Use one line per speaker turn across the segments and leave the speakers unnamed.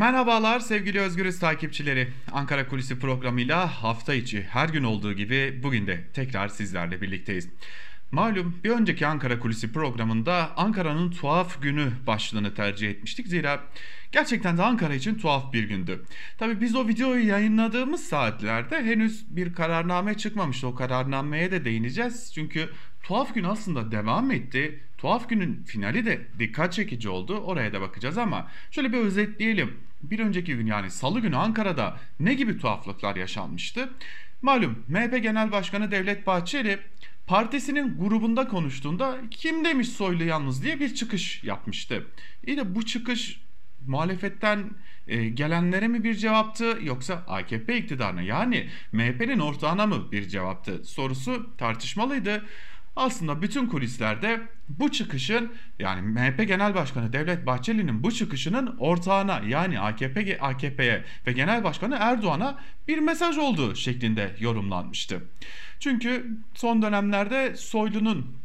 Merhabalar sevgili Özgürüz takipçileri. Ankara Kulisi programıyla hafta içi her gün olduğu gibi bugün de tekrar sizlerle birlikteyiz. Malum bir önceki Ankara Kulisi programında Ankara'nın tuhaf günü başlığını tercih etmiştik. Zira gerçekten de Ankara için tuhaf bir gündü. Tabi biz o videoyu yayınladığımız saatlerde henüz bir kararname çıkmamıştı. O kararnameye de değineceğiz. Çünkü tuhaf gün aslında devam etti. Tuhaf günün finali de dikkat çekici oldu. Oraya da bakacağız ama şöyle bir özetleyelim. Bir önceki gün yani salı günü Ankara'da ne gibi tuhaflıklar yaşanmıştı? Malum MHP Genel Başkanı Devlet Bahçeli partisinin grubunda konuştuğunda kim demiş soylu yalnız diye bir çıkış yapmıştı. İyi de bu çıkış muhalefetten e, gelenlere mi bir cevaptı yoksa AKP iktidarına yani MHP'nin ortağına mı bir cevaptı sorusu tartışmalıydı. Aslında bütün kulislerde bu çıkışın yani MHP Genel Başkanı Devlet Bahçeli'nin bu çıkışının ortağına yani AKP AKP'ye ve Genel Başkanı Erdoğan'a bir mesaj olduğu şeklinde yorumlanmıştı. Çünkü son dönemlerde Soylu'nun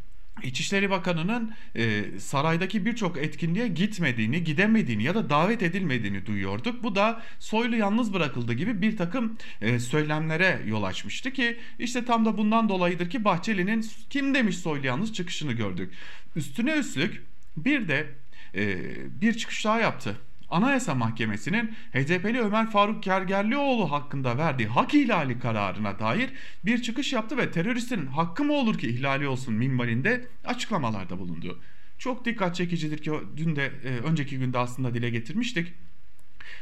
İçişleri Bakanı'nın e, saraydaki birçok etkinliğe gitmediğini, gidemediğini ya da davet edilmediğini duyuyorduk. Bu da Soylu yalnız bırakıldı gibi bir takım e, söylemlere yol açmıştı ki işte tam da bundan dolayıdır ki Bahçeli'nin kim demiş Soylu yalnız çıkışını gördük. Üstüne üstlük bir de e, bir çıkış daha yaptı. Anayasa Mahkemesi'nin HDP'li Ömer Faruk Gergerlioğlu hakkında verdiği hak ihlali kararına dair bir çıkış yaptı ve teröristin hakkı mı olur ki ihlali olsun minvalinde açıklamalarda bulundu. Çok dikkat çekicidir ki dün de e, önceki günde aslında dile getirmiştik.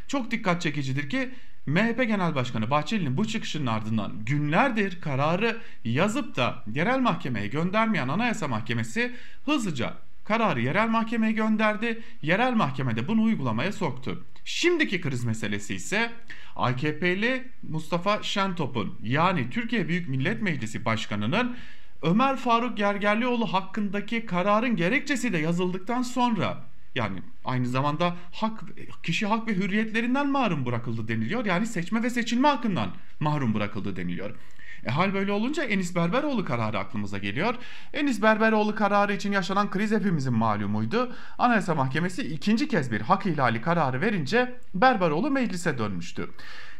Çok dikkat çekicidir ki MHP Genel Başkanı Bahçeli'nin bu çıkışının ardından günlerdir kararı yazıp da yerel mahkemeye göndermeyen Anayasa Mahkemesi hızlıca kararı yerel mahkemeye gönderdi. Yerel mahkemede bunu uygulamaya soktu. Şimdiki kriz meselesi ise AKP'li Mustafa Şentop'un yani Türkiye Büyük Millet Meclisi Başkanı'nın Ömer Faruk Gergerlioğlu hakkındaki kararın gerekçesi de yazıldıktan sonra yani aynı zamanda hak kişi hak ve hürriyetlerinden mahrum bırakıldı deniliyor. Yani seçme ve seçilme hakkından mahrum bırakıldı deniliyor. E, hal böyle olunca Enis Berberoğlu kararı aklımıza geliyor. Enis Berberoğlu kararı için yaşanan kriz hepimizin malumuydu. Anayasa Mahkemesi ikinci kez bir hak ihlali kararı verince Berberoğlu meclise dönmüştü.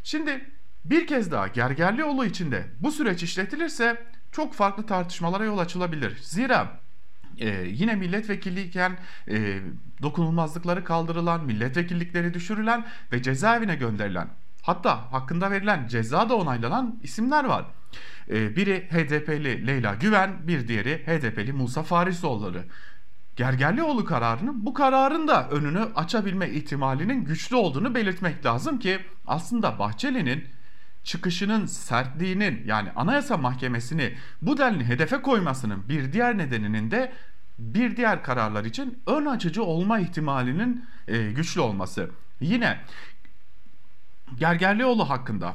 Şimdi bir kez daha Gergerlioğlu içinde bu süreç işletilirse çok farklı tartışmalara yol açılabilir. Zira ee, yine milletvekilliyken e, dokunulmazlıkları kaldırılan, milletvekillikleri düşürülen ve cezaevine gönderilen hatta hakkında verilen ceza da onaylanan isimler var. Ee, biri HDP'li Leyla Güven, bir diğeri HDP'li Musa Farisoğulları. Gergerlioğlu kararının bu kararın da önünü açabilme ihtimalinin güçlü olduğunu belirtmek lazım ki aslında Bahçeli'nin çıkışının sertliğinin yani Anayasa Mahkemesi'ni bu denli hedefe koymasının bir diğer nedeninin de bir diğer kararlar için ön açıcı olma ihtimalinin e, güçlü olması. Yine Gergerlioğlu hakkında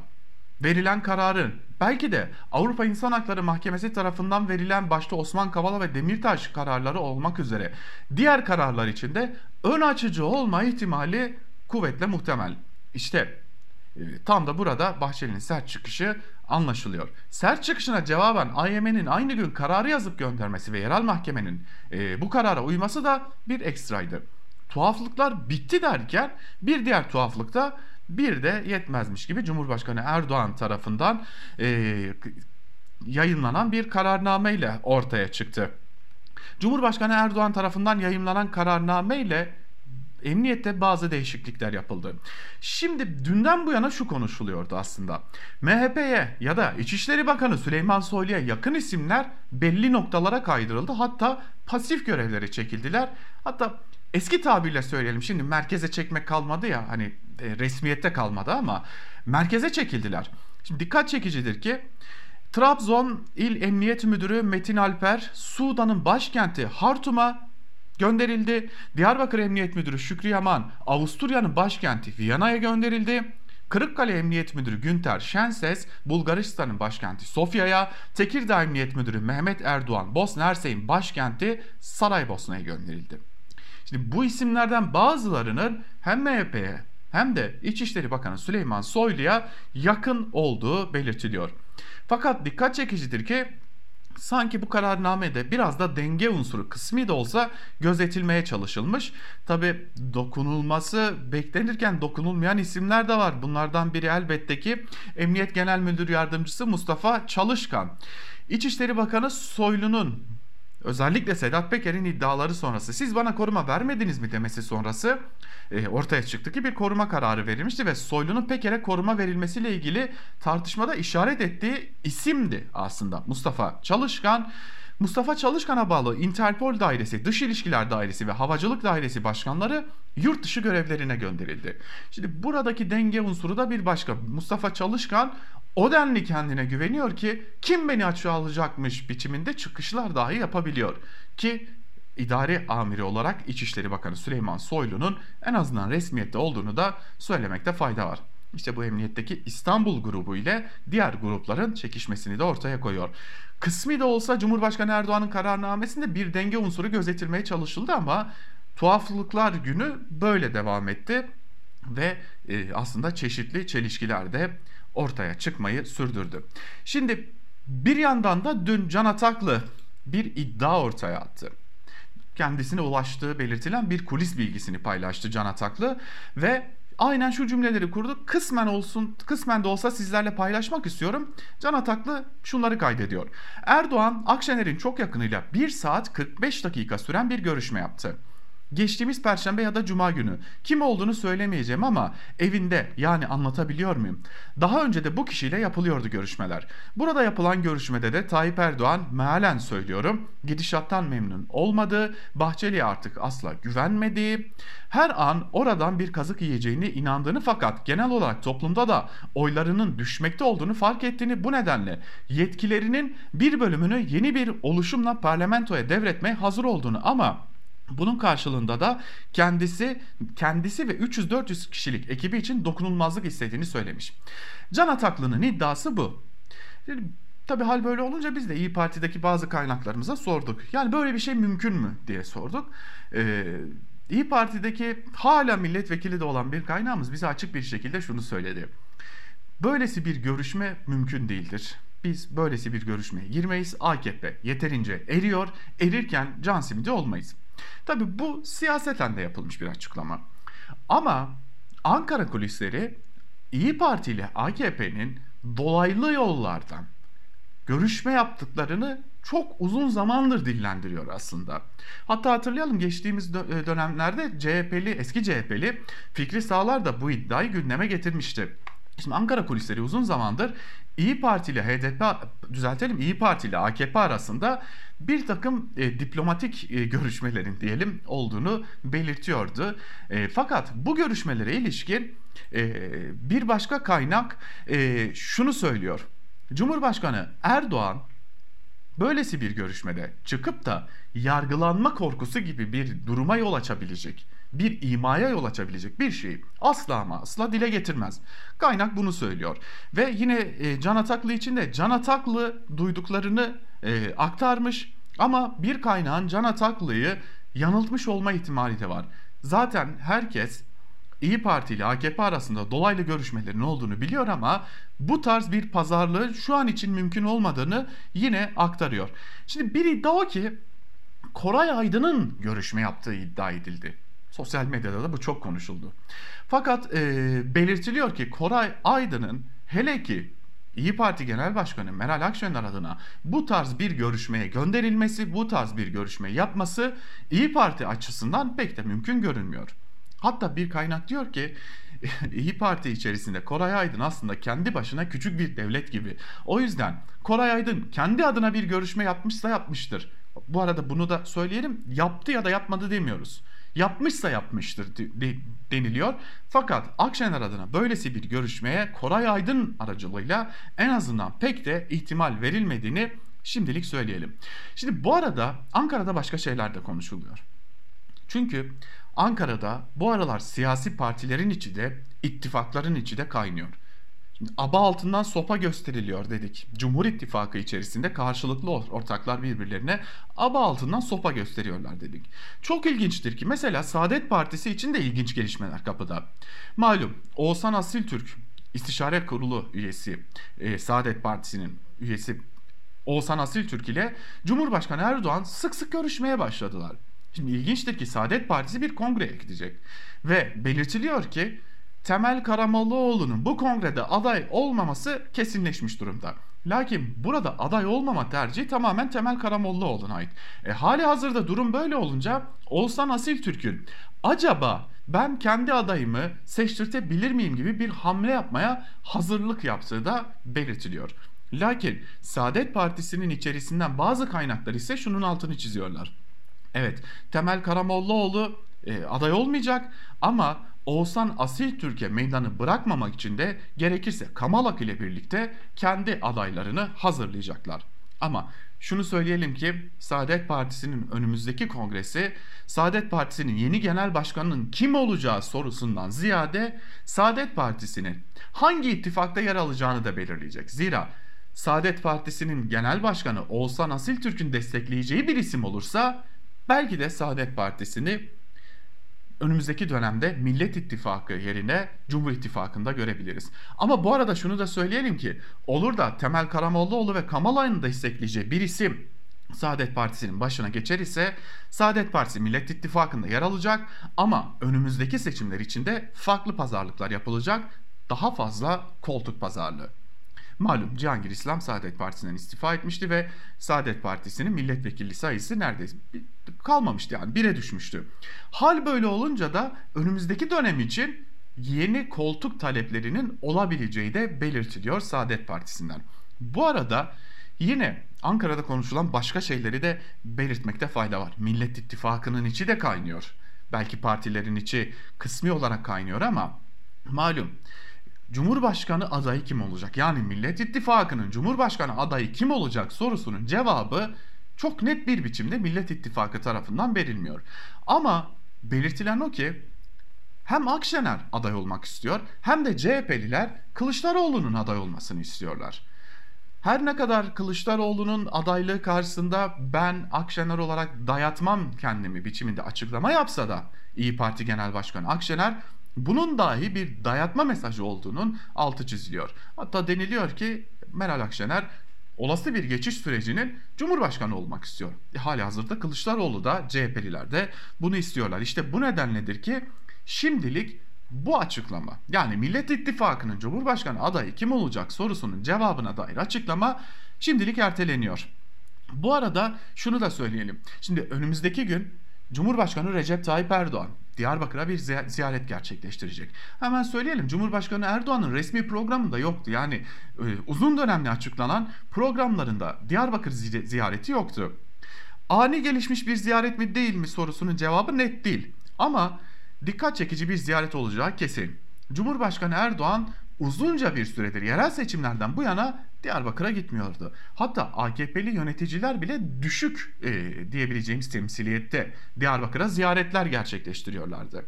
verilen kararın belki de Avrupa İnsan Hakları Mahkemesi tarafından verilen başta Osman Kavala ve Demirtaş kararları olmak üzere diğer kararlar için de ön açıcı olma ihtimali kuvvetle muhtemel. İşte e, tam da burada Bahçeli'nin sert çıkışı anlaşılıyor. Sert çıkışına cevaben AYM'nin aynı gün kararı yazıp göndermesi ve yerel mahkemenin e, bu karara uyması da bir ekstraydı. Tuhaflıklar bitti derken bir diğer tuhaflık da bir de yetmezmiş gibi Cumhurbaşkanı Erdoğan tarafından e, yayınlanan bir kararname ile ortaya çıktı. Cumhurbaşkanı Erdoğan tarafından yayınlanan kararname ile emniyette bazı değişiklikler yapıldı. Şimdi dünden bu yana şu konuşuluyordu aslında. MHP'ye ya da İçişleri Bakanı Süleyman Soylu'ya yakın isimler belli noktalara kaydırıldı. Hatta pasif görevlere çekildiler. Hatta eski tabirle söyleyelim şimdi merkeze çekmek kalmadı ya hani resmiyette kalmadı ama merkeze çekildiler. Şimdi dikkat çekicidir ki Trabzon İl Emniyet Müdürü Metin Alper Sudan'ın başkenti Hartum'a gönderildi. Diyarbakır Emniyet Müdürü Şükrü Yaman Avusturya'nın başkenti Viyana'ya gönderildi. Kırıkkale Emniyet Müdürü Günter Şenses Bulgaristan'ın başkenti Sofya'ya, Tekirdağ Emniyet Müdürü Mehmet Erdoğan Bosna Hersek'in başkenti Saraybosna'ya gönderildi. Şimdi bu isimlerden bazılarının hem MHP'ye hem de İçişleri Bakanı Süleyman Soylu'ya yakın olduğu belirtiliyor. Fakat dikkat çekicidir ki sanki bu kararnamede biraz da denge unsuru kısmi de olsa gözetilmeye çalışılmış. Tabi dokunulması beklenirken dokunulmayan isimler de var. Bunlardan biri elbette ki Emniyet Genel Müdür Yardımcısı Mustafa Çalışkan. İçişleri Bakanı Soylu'nun özellikle Sedat Peker'in iddiaları sonrası siz bana koruma vermediniz mi demesi sonrası e, ortaya çıktı ki bir koruma kararı verilmişti ve Soylu'nun Peker'e koruma verilmesiyle ilgili tartışmada işaret ettiği isimdi aslında Mustafa Çalışkan. Mustafa Çalışkan'a bağlı Interpol Dairesi, Dış İlişkiler Dairesi ve Havacılık Dairesi başkanları yurt dışı görevlerine gönderildi. Şimdi buradaki denge unsuru da bir başka. Mustafa Çalışkan o denli kendine güveniyor ki kim beni açığa alacakmış biçiminde çıkışlar dahi yapabiliyor. Ki idari amiri olarak İçişleri Bakanı Süleyman Soylu'nun en azından resmiyette olduğunu da söylemekte fayda var. İşte bu emniyetteki İstanbul grubu ile diğer grupların çekişmesini de ortaya koyuyor. Kısmi de olsa Cumhurbaşkanı Erdoğan'ın kararnamesinde bir denge unsuru gözetilmeye çalışıldı ama tuhaflıklar günü böyle devam etti ve e, aslında çeşitli çelişkiler de ortaya çıkmayı sürdürdü. Şimdi bir yandan da dün Can Ataklı bir iddia ortaya attı kendisine ulaştığı belirtilen bir kulis bilgisini paylaştı Can Ataklı ve aynen şu cümleleri kurdu. Kısmen olsun, kısmen de olsa sizlerle paylaşmak istiyorum. Can Ataklı şunları kaydediyor. Erdoğan Akşener'in çok yakınıyla 1 saat 45 dakika süren bir görüşme yaptı. Geçtiğimiz perşembe ya da cuma günü. Kim olduğunu söylemeyeceğim ama evinde yani anlatabiliyor muyum? Daha önce de bu kişiyle yapılıyordu görüşmeler. Burada yapılan görüşmede de Tayyip Erdoğan mealen söylüyorum gidişattan memnun olmadığı, Bahçeli'ye artık asla güvenmediği, her an oradan bir kazık yiyeceğini inandığını fakat genel olarak toplumda da oylarının düşmekte olduğunu fark ettiğini bu nedenle yetkilerinin bir bölümünü yeni bir oluşumla parlamentoya devretmeye hazır olduğunu ama bunun karşılığında da kendisi kendisi ve 300-400 kişilik ekibi için dokunulmazlık istediğini söylemiş. Can Ataklı'nın iddiası bu. Tabi hal böyle olunca biz de İyi Parti'deki bazı kaynaklarımıza sorduk. Yani böyle bir şey mümkün mü diye sorduk. Ee, İyi Parti'deki hala milletvekili de olan bir kaynağımız bize açık bir şekilde şunu söyledi. Böylesi bir görüşme mümkün değildir. Biz böylesi bir görüşmeye girmeyiz. AKP yeterince eriyor. Erirken can simidi olmayız. Tabi bu siyaseten de yapılmış bir açıklama. Ama Ankara kulisleri İyi Parti ile AKP'nin dolaylı yollardan görüşme yaptıklarını çok uzun zamandır dillendiriyor aslında. Hatta hatırlayalım geçtiğimiz e, dönemlerde CHP'li, eski CHP'li Fikri Sağlar da bu iddiayı gündeme getirmişti. Şimdi Ankara kulisleri uzun zamandır İyi Parti ile HDP düzeltelim İyi Parti ile AKP arasında bir takım e, diplomatik e, görüşmelerin diyelim olduğunu belirtiyordu. E, fakat bu görüşmelere ilişkin e, bir başka kaynak e, şunu söylüyor. Cumhurbaşkanı Erdoğan böylesi bir görüşmede çıkıp da yargılanma korkusu gibi bir duruma yol açabilecek bir imaya yol açabilecek bir şeyi asla ama asla dile getirmez. Kaynak bunu söylüyor. Ve yine e, Can Ataklı için de Can Ataklı duyduklarını e, aktarmış ama bir kaynağın Can Ataklı'yı yanıltmış olma ihtimali de var. Zaten herkes İyi Parti ile AKP arasında dolaylı görüşmelerin olduğunu biliyor ama bu tarz bir pazarlığı şu an için mümkün olmadığını yine aktarıyor. Şimdi bir iddia o ki Koray Aydın'ın görüşme yaptığı iddia edildi. Sosyal medyada da bu çok konuşuldu. Fakat e, belirtiliyor ki Koray Aydın'ın hele ki İyi Parti Genel Başkanı Meral Akşener adına bu tarz bir görüşmeye gönderilmesi, bu tarz bir görüşme yapması İyi Parti açısından pek de mümkün görünmüyor. Hatta bir kaynak diyor ki İyi Parti içerisinde Koray Aydın aslında kendi başına küçük bir devlet gibi. O yüzden Koray Aydın kendi adına bir görüşme yapmışsa yapmıştır. Bu arada bunu da söyleyelim. Yaptı ya da yapmadı demiyoruz. Yapmışsa yapmıştır deniliyor. Fakat Akşener adına böylesi bir görüşmeye Koray Aydın aracılığıyla en azından pek de ihtimal verilmediğini şimdilik söyleyelim. Şimdi bu arada Ankara'da başka şeyler de konuşuluyor. Çünkü Ankara'da bu aralar siyasi partilerin içi de ittifakların içi de kaynıyor. Aba altından sopa gösteriliyor dedik. Cumhur İttifakı içerisinde karşılıklı ortaklar birbirlerine aba altından sopa gösteriyorlar dedik. Çok ilginçtir ki mesela Saadet Partisi için de ilginç gelişmeler kapıda. Malum Oğuzhan Asil Türk İstişare Kurulu üyesi, e, Saadet Partisi'nin üyesi Oğuzhan Asiltürk ile Cumhurbaşkanı Erdoğan sık sık görüşmeye başladılar. Şimdi ilginçtir ki Saadet Partisi bir kongreye gidecek ve belirtiliyor ki Temel Karamollaoğlu'nun bu kongrede aday olmaması kesinleşmiş durumda. Lakin burada aday olmama tercihi tamamen Temel Karamollaoğlu'na ait. E, hali hazırda durum böyle olunca Oğuzhan Asil Türk'ün acaba ben kendi adayımı seçtirtebilir miyim gibi bir hamle yapmaya hazırlık yaptığı da belirtiliyor. Lakin Saadet Partisi'nin içerisinden bazı kaynaklar ise şunun altını çiziyorlar. Evet Temel Karamollaoğlu e, aday olmayacak ama Oğuzhan Asil Türkiye meydanı bırakmamak için de gerekirse Kamalak ile birlikte kendi adaylarını hazırlayacaklar. Ama şunu söyleyelim ki Saadet Partisi'nin önümüzdeki kongresi Saadet Partisi'nin yeni genel başkanının kim olacağı sorusundan ziyade Saadet Partisi'nin hangi ittifakta yer alacağını da belirleyecek. Zira Saadet Partisi'nin genel başkanı Oğuzhan Asil Türk'ün destekleyeceği bir isim olursa belki de Saadet Partisi'ni önümüzdeki dönemde Millet İttifakı yerine Cumhur İttifakı'nda görebiliriz. Ama bu arada şunu da söyleyelim ki olur da Temel Karamollaoğlu ve Kamalay'ın destekleyeceği bir isim Saadet Partisi'nin başına geçer ise Saadet Partisi Millet İttifakı'nda yer alacak ama önümüzdeki seçimler içinde farklı pazarlıklar yapılacak. Daha fazla koltuk pazarlığı. Malum Cihangir İslam Saadet Partisi'nden istifa etmişti ve Saadet Partisi'nin milletvekili sayısı neredeyse kalmamıştı yani bire düşmüştü. Hal böyle olunca da önümüzdeki dönem için yeni koltuk taleplerinin olabileceği de belirtiliyor Saadet Partisi'nden. Bu arada yine Ankara'da konuşulan başka şeyleri de belirtmekte fayda var. Millet İttifakı'nın içi de kaynıyor. Belki partilerin içi kısmi olarak kaynıyor ama malum Cumhurbaşkanı adayı kim olacak? Yani Millet İttifakı'nın Cumhurbaşkanı adayı kim olacak sorusunun cevabı çok net bir biçimde Millet İttifakı tarafından verilmiyor. Ama belirtilen o ki hem Akşener aday olmak istiyor hem de CHP'liler Kılıçdaroğlu'nun aday olmasını istiyorlar. Her ne kadar Kılıçdaroğlu'nun adaylığı karşısında ben Akşener olarak dayatmam kendimi biçiminde açıklama yapsa da İyi Parti Genel Başkanı Akşener bunun dahi bir dayatma mesajı olduğunun altı çiziliyor. Hatta deniliyor ki Meral Akşener olası bir geçiş sürecinin Cumhurbaşkanı olmak istiyor. E, hali hazırda Kılıçdaroğlu da CHP'liler de bunu istiyorlar. İşte bu nedenledir ki şimdilik bu açıklama yani Millet İttifakı'nın Cumhurbaşkanı adayı kim olacak sorusunun cevabına dair açıklama şimdilik erteleniyor. Bu arada şunu da söyleyelim. Şimdi önümüzdeki gün Cumhurbaşkanı Recep Tayyip Erdoğan Diyarbakır'a bir ziyaret gerçekleştirecek. Hemen söyleyelim Cumhurbaşkanı Erdoğan'ın resmi programında yoktu. Yani e, uzun dönemli açıklanan programlarında Diyarbakır ziyareti yoktu. Ani gelişmiş bir ziyaret mi değil mi sorusunun cevabı net değil. Ama dikkat çekici bir ziyaret olacağı kesin. Cumhurbaşkanı Erdoğan uzunca bir süredir yerel seçimlerden bu yana Diyarbakır'a gitmiyordu. Hatta AKP'li yöneticiler bile düşük e, diyebileceğimiz temsiliyette Diyarbakır'a ziyaretler gerçekleştiriyorlardı.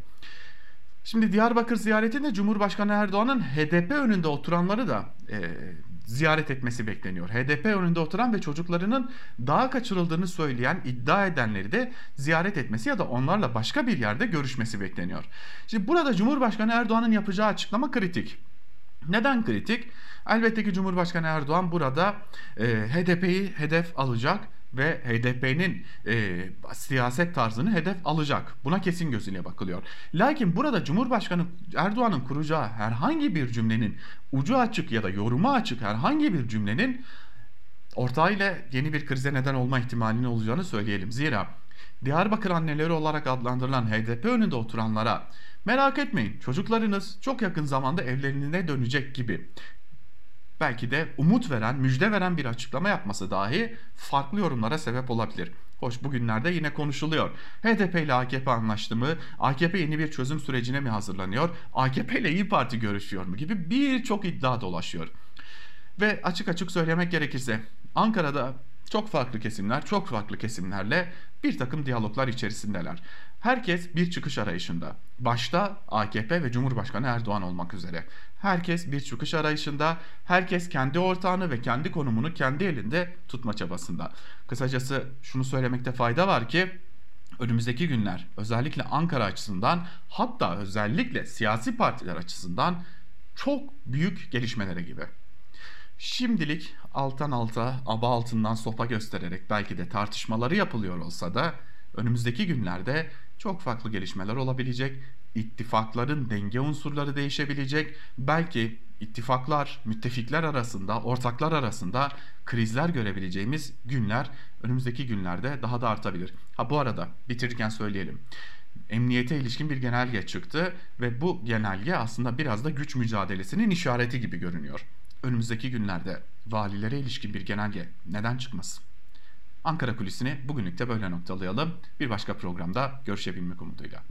Şimdi Diyarbakır ziyaretinde Cumhurbaşkanı Erdoğan'ın HDP önünde oturanları da e, ziyaret etmesi bekleniyor. HDP önünde oturan ve çocuklarının daha kaçırıldığını söyleyen, iddia edenleri de ziyaret etmesi ya da onlarla başka bir yerde görüşmesi bekleniyor. Şimdi burada Cumhurbaşkanı Erdoğan'ın yapacağı açıklama kritik. Neden kritik? Elbette ki Cumhurbaşkanı Erdoğan burada e, HDP'yi hedef alacak ve HDP'nin e, siyaset tarzını hedef alacak. Buna kesin gözüyle bakılıyor. Lakin burada Cumhurbaşkanı Erdoğan'ın kuracağı herhangi bir cümlenin ucu açık ya da yoruma açık herhangi bir cümlenin ortağıyla yeni bir krize neden olma ihtimalinin olacağını söyleyelim. Zira Diyarbakır anneleri olarak adlandırılan HDP önünde oturanlara merak etmeyin çocuklarınız çok yakın zamanda evlerine dönecek gibi belki de umut veren, müjde veren bir açıklama yapması dahi farklı yorumlara sebep olabilir. Hoş bugünlerde yine konuşuluyor. HDP ile AKP anlaştı mı? AKP yeni bir çözüm sürecine mi hazırlanıyor? AKP ile İyi Parti görüşüyor mu? Gibi birçok iddia dolaşıyor. Ve açık açık söylemek gerekirse Ankara'da çok farklı kesimler, çok farklı kesimlerle bir takım diyaloglar içerisindeler. Herkes bir çıkış arayışında. Başta AKP ve Cumhurbaşkanı Erdoğan olmak üzere. Herkes bir çıkış arayışında, herkes kendi ortağını ve kendi konumunu kendi elinde tutma çabasında. Kısacası şunu söylemekte fayda var ki önümüzdeki günler özellikle Ankara açısından hatta özellikle siyasi partiler açısından çok büyük gelişmelere gibi. Şimdilik alttan alta, aba altından sopa göstererek belki de tartışmaları yapılıyor olsa da önümüzdeki günlerde çok farklı gelişmeler olabilecek. İttifakların denge unsurları değişebilecek. Belki ittifaklar, müttefikler arasında, ortaklar arasında krizler görebileceğimiz günler önümüzdeki günlerde daha da artabilir. Ha bu arada bitirirken söyleyelim. Emniyete ilişkin bir genelge çıktı ve bu genelge aslında biraz da güç mücadelesinin işareti gibi görünüyor. Önümüzdeki günlerde valilere ilişkin bir genelge neden çıkmasın? Ankara Kulisi'ni bugünlük de böyle noktalayalım. Bir başka programda görüşebilmek umuduyla.